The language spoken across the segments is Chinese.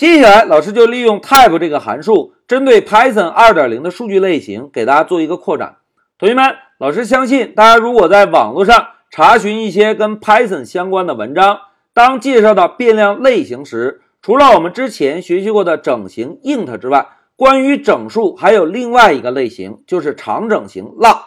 接下来，老师就利用 type 这个函数，针对 Python 2.0的数据类型，给大家做一个扩展。同学们，老师相信大家如果在网络上查询一些跟 Python 相关的文章，当介绍到变量类型时，除了我们之前学习过的整形 int 之外，关于整数还有另外一个类型，就是长整型 long。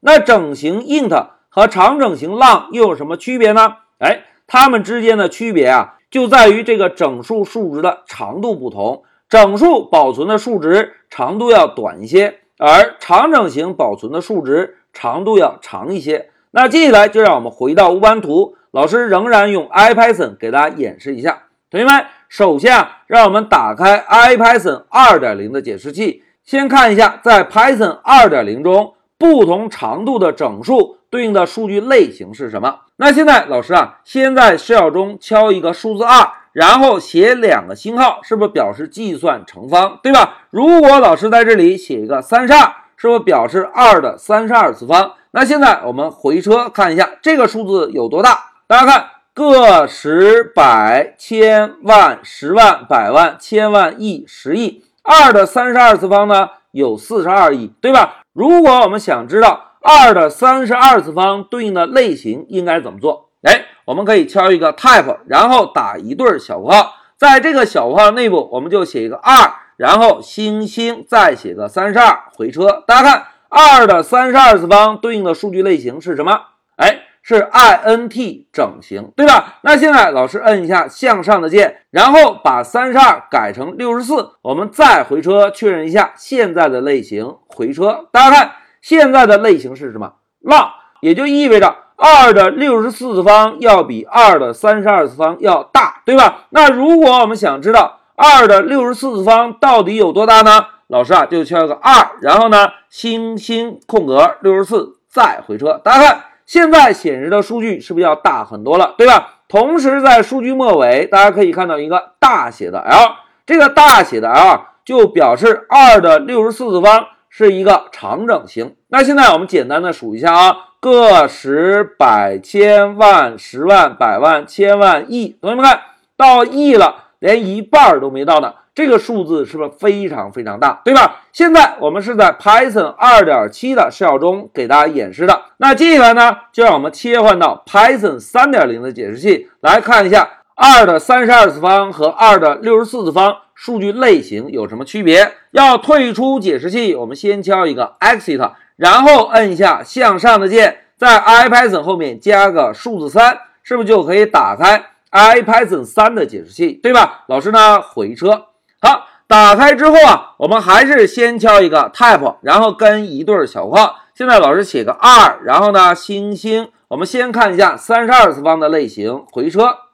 那整形 int 和长整型 long 又有什么区别呢？哎，它们之间的区别啊，就在于这个整数数值的长度不同。整数保存的数值长度要短一些，而长整型保存的数值长度要长一些。那接下来就让我们回到乌班图，老师仍然用 IPython 给大家演示一下。同学们，首先啊，让我们打开 IPython 2.0的解释器，先看一下在 Python 2.0中不同长度的整数。对应的数据类型是什么？那现在老师啊，先在 shell 中敲一个数字二，然后写两个星号，是不是表示计算乘方，对吧？如果老师在这里写一个三十二，是不是表示二的三十二次方？那现在我们回车看一下这个数字有多大？大家看，个十百千万十万百万千万亿十亿，二的三十二次方呢有四十二亿，对吧？如果我们想知道。二的三十二次方对应的类型应该怎么做？哎，我们可以敲一个 type，然后打一对小括号，在这个小括号内部，我们就写一个二，然后星星，再写个三十二，回车。大家看，二的三十二次方对应的数据类型是什么？哎，是 int 整形，对吧？那现在老师摁一下向上的键，然后把三十二改成六十四，我们再回车确认一下现在的类型，回车。大家看。现在的类型是什么 l 也就意味着二的六十四次方要比二的三十二次方要大，对吧？那如果我们想知道二的六十四次方到底有多大呢？老师啊，就敲个二，然后呢，星星空格六十四，再回车。大家看，现在显示的数据是不是要大很多了，对吧？同时在数据末尾，大家可以看到一个大写的 L，这个大写的 L 就表示二的六十四次方。是一个长整形。那现在我们简单的数一下啊，个十百千万十万百万千万亿，同学们看到亿了，连一半都没到呢。这个数字是不是非常非常大，对吧？现在我们是在 Python 二点七的 shell 中给大家演示的。那接下来呢，就让我们切换到 Python 三点零的解释器来看一下二的三十二次方和二的六十四次方。数据类型有什么区别？要退出解释器，我们先敲一个 exit，然后摁一下向上的键，在 IPython 后面加个数字三，是不是就可以打开 IPython 三的解释器，对吧？老师呢，回车。好，打开之后啊，我们还是先敲一个 type，然后跟一对小括号。现在老师写个二，然后呢，星星。我们先看一下三十二次方的类型，回车。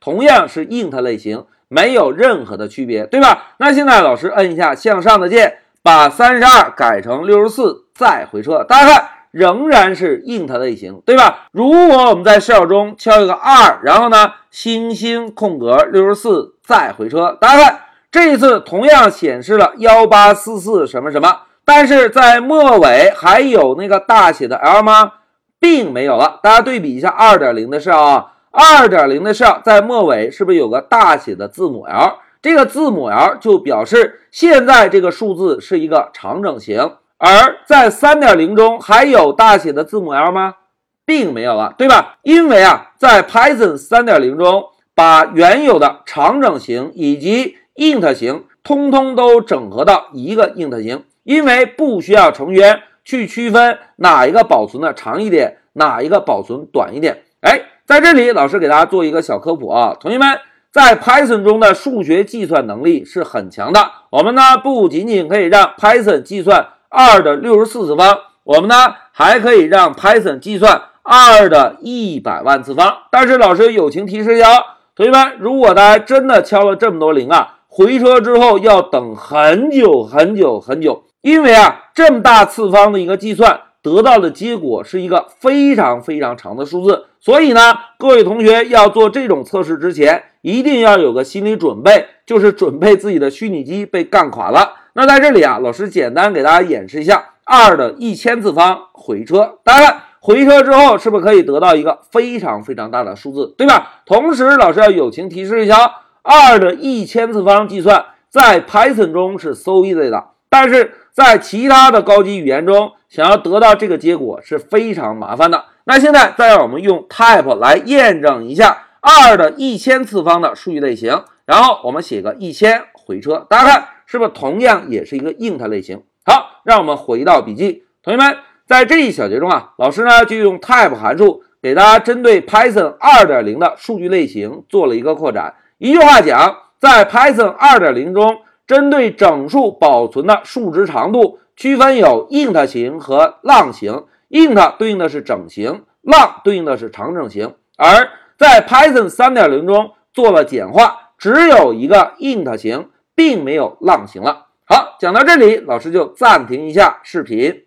同样是 int 类型。没有任何的区别，对吧？那现在老师摁一下向上的键，把三十二改成六十四，再回车。大家看，仍然是 int 类型，对吧？如果我们在 shell 中敲一个二，然后呢，星星空格六十四，再回车。大家看，这一次同样显示了幺八四四什么什么，但是在末尾还有那个大写的 L 吗？并没有了。大家对比一下二点零的事啊。二点零的上在末尾是不是有个大写的字母 L？这个字母 L 就表示现在这个数字是一个长整形。而在三点零中还有大写的字母 L 吗？并没有了，对吧？因为啊，在 Python 三点零中，把原有的长整形以及 int 型通通都整合到一个 int 型，因为不需要成员去区分哪一个保存的长一点，哪一个保存短一点。哎。在这里，老师给大家做一个小科普啊，同学们，在 Python 中的数学计算能力是很强的。我们呢不仅仅可以让 Python 计算二的六十四次方，我们呢还可以让 Python 计算二的一百万次方。但是老师友情提示一下，同学们，如果大家真的敲了这么多零啊，回车之后要等很久很久很久，因为啊这么大次方的一个计算。得到的结果是一个非常非常长的数字，所以呢，各位同学要做这种测试之前，一定要有个心理准备，就是准备自己的虚拟机被干垮了。那在这里啊，老师简单给大家演示一下二的一千次方回车，大家看回车之后是不是可以得到一个非常非常大的数字，对吧？同时，老师要友情提示一下，二的一千次方计算在 Python 中是 so easy 的，但是在其他的高级语言中，想要得到这个结果是非常麻烦的。那现在再让我们用 type 来验证一下二的一千次方的数据类型，然后我们写个一千回车，大家看是不是同样也是一个 int 类型？好，让我们回到笔记，同学们，在这一小节中啊，老师呢就用 type 函数给大家针对 Python 二点零的数据类型做了一个扩展。一句话讲，在 Python 二点零中，针对整数保存的数值长度区分有 int 型和 long 型，int 对应的是整形，long 对应的是长整形。而在 Python 3.0中做了简化，只有一个 int 型，并没有 long 型了。好，讲到这里，老师就暂停一下视频。